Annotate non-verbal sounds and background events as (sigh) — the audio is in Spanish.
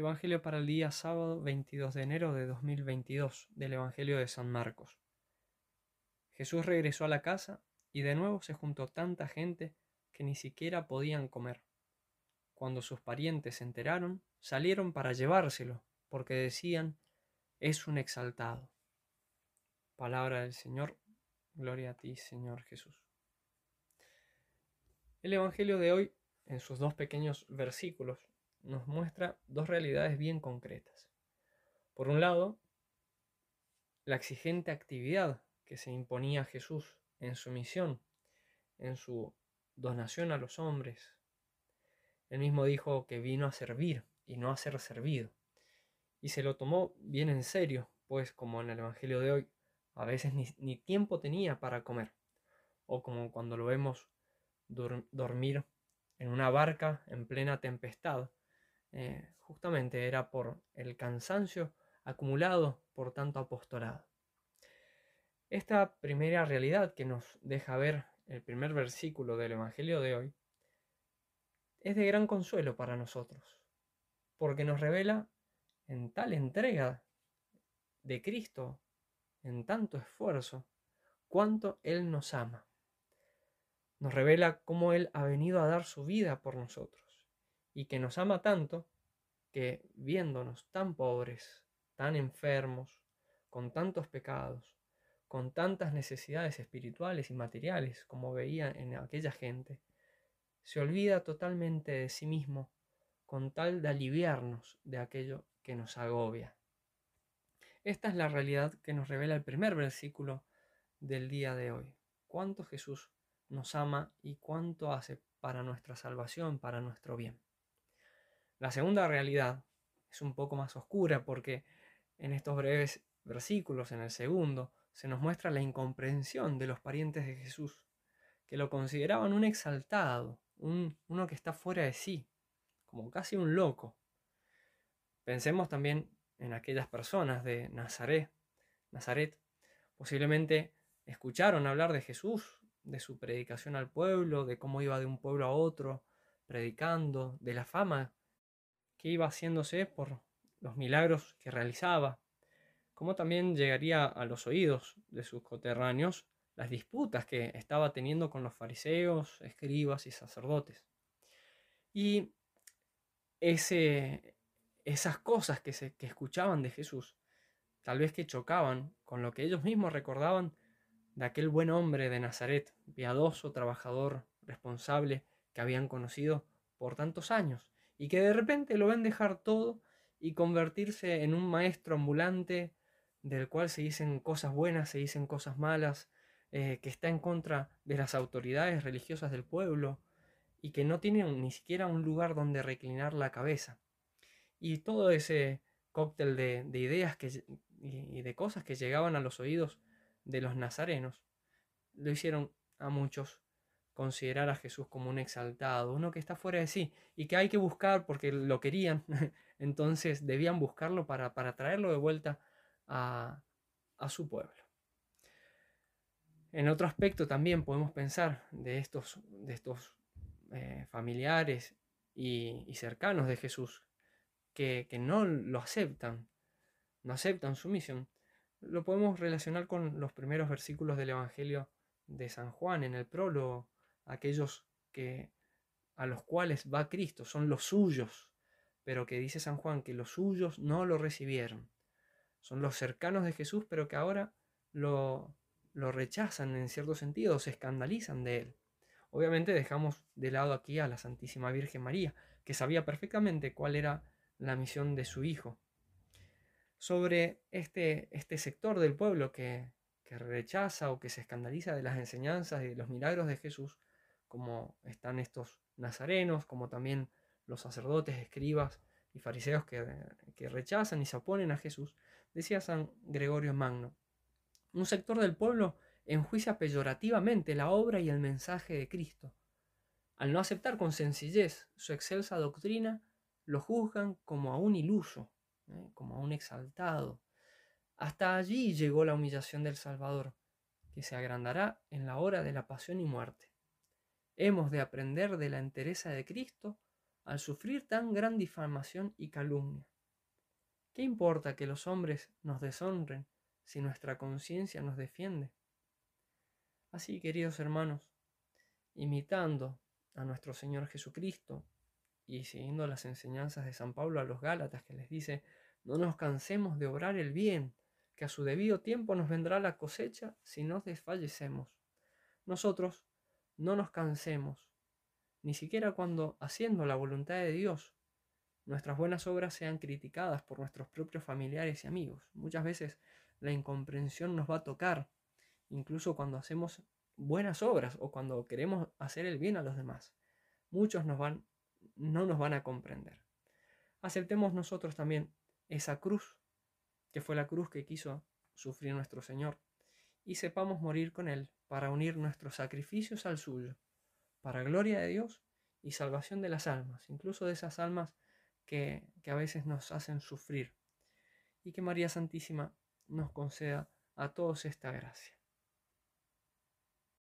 Evangelio para el día sábado 22 de enero de 2022 del Evangelio de San Marcos. Jesús regresó a la casa y de nuevo se juntó tanta gente que ni siquiera podían comer. Cuando sus parientes se enteraron, salieron para llevárselo, porque decían, es un exaltado. Palabra del Señor, gloria a ti, Señor Jesús. El Evangelio de hoy, en sus dos pequeños versículos, nos muestra dos realidades bien concretas. Por un lado, la exigente actividad que se imponía a Jesús en su misión, en su donación a los hombres. Él mismo dijo que vino a servir y no a ser servido. Y se lo tomó bien en serio, pues como en el Evangelio de hoy, a veces ni, tiempo tenía para comer. O como cuando lo vemos dormir en una barca en plena tempestad, eh, justamente era por el cansancio acumulado por tanto apostolado. Esta primera realidad que nos deja ver el primer versículo del Evangelio de hoy es de gran consuelo para nosotros, porque nos revela en tal entrega de Cristo, en tanto esfuerzo, cuánto Él nos ama. Nos revela cómo Él ha venido a dar su vida por nosotros y que nos ama tanto que viéndonos tan pobres, tan enfermos, con tantos pecados, con tantas necesidades espirituales y materiales como veía en aquella gente, se olvida totalmente de sí mismo con tal de aliviarnos de aquello que nos agobia. Esta es la realidad que nos revela el primer versículo del día de hoy. Cuánto Jesús nos ama y cuánto hace para nuestra salvación, para nuestro bien. La segunda realidad es un poco más oscura porque en estos breves versículos, en el segundo, se nos muestra la incomprensión de los parientes de Jesús, que lo consideraban un exaltado, un, uno que está fuera de sí, como casi un loco. Pensemos también en aquellas personas de Nazaret, Nazaret, posiblemente escucharon hablar de Jesús, de su predicación al pueblo, de cómo iba de un pueblo a otro, predicando, de la fama que iba haciéndose por los milagros que realizaba, como también llegaría a los oídos de sus coterráneos las disputas que estaba teniendo con los fariseos, escribas y sacerdotes. Y ese, esas cosas que, se, que escuchaban de Jesús, tal vez que chocaban con lo que ellos mismos recordaban de aquel buen hombre de Nazaret, piadoso, trabajador, responsable, que habían conocido por tantos años y que de repente lo ven dejar todo y convertirse en un maestro ambulante del cual se dicen cosas buenas, se dicen cosas malas, eh, que está en contra de las autoridades religiosas del pueblo y que no tiene ni siquiera un lugar donde reclinar la cabeza. Y todo ese cóctel de, ideas que, y de cosas que llegaban a los oídos de los nazarenos lo hicieron a muchos considerar a Jesús como un exaltado, uno que está fuera de sí y que hay que buscar porque lo querían, (laughs) entonces debían buscarlo para, traerlo de vuelta a, su pueblo. En otro aspecto también podemos pensar de estos, de estos eh, familiares y, cercanos de Jesús que, que no lo aceptan, no aceptan su misión, lo podemos relacionar con los primeros versículos del Evangelio de San Juan en el prólogo aquellos que a los cuales va Cristo, son los suyos, pero que dice San Juan que los suyos no lo recibieron. Son los cercanos de Jesús, pero que ahora lo, lo rechazan en cierto sentido, se escandalizan de él. Obviamente dejamos de lado aquí a la Santísima Virgen María, que sabía perfectamente cuál era la misión de su Hijo. Sobre este, este sector del pueblo que, que rechaza o que se escandaliza de las enseñanzas y de los milagros de Jesús, como están estos nazarenos, como también los sacerdotes, escribas y fariseos que, rechazan y se oponen a Jesús, decía San Gregorio Magno. Un sector del pueblo enjuicia peyorativamente la obra y el mensaje de Cristo. Al no aceptar con sencillez su excelsa doctrina, lo juzgan como a un iluso, ¿eh? como a un exaltado. Hasta allí llegó la humillación del Salvador, que se agrandará en la hora de la pasión y muerte. Hemos de aprender de la entereza de Cristo al sufrir tan gran difamación y calumnia. ¿Qué importa que los hombres nos deshonren si nuestra conciencia nos defiende? Así, queridos hermanos, imitando a nuestro Señor Jesucristo y siguiendo las enseñanzas de San Pablo a los Gálatas que les dice, no nos cansemos de obrar el bien, que a su debido tiempo nos vendrá la cosecha si nos desfallecemos. Nosotros no nos cansemos, ni siquiera cuando, haciendo la voluntad de Dios, nuestras buenas obras sean criticadas por nuestros propios familiares y amigos. Muchas veces la incomprensión nos va a tocar, incluso cuando hacemos buenas obras o cuando queremos hacer el bien a los demás. Muchos nos van, no nos van a comprender. Aceptemos nosotros también esa cruz, que fue la cruz que quiso sufrir nuestro Señor, y sepamos morir con Él para unir nuestros sacrificios al suyo, para gloria de Dios y salvación de las almas, incluso de esas almas que, que a veces nos hacen sufrir, y que María Santísima nos conceda a todos esta gracia.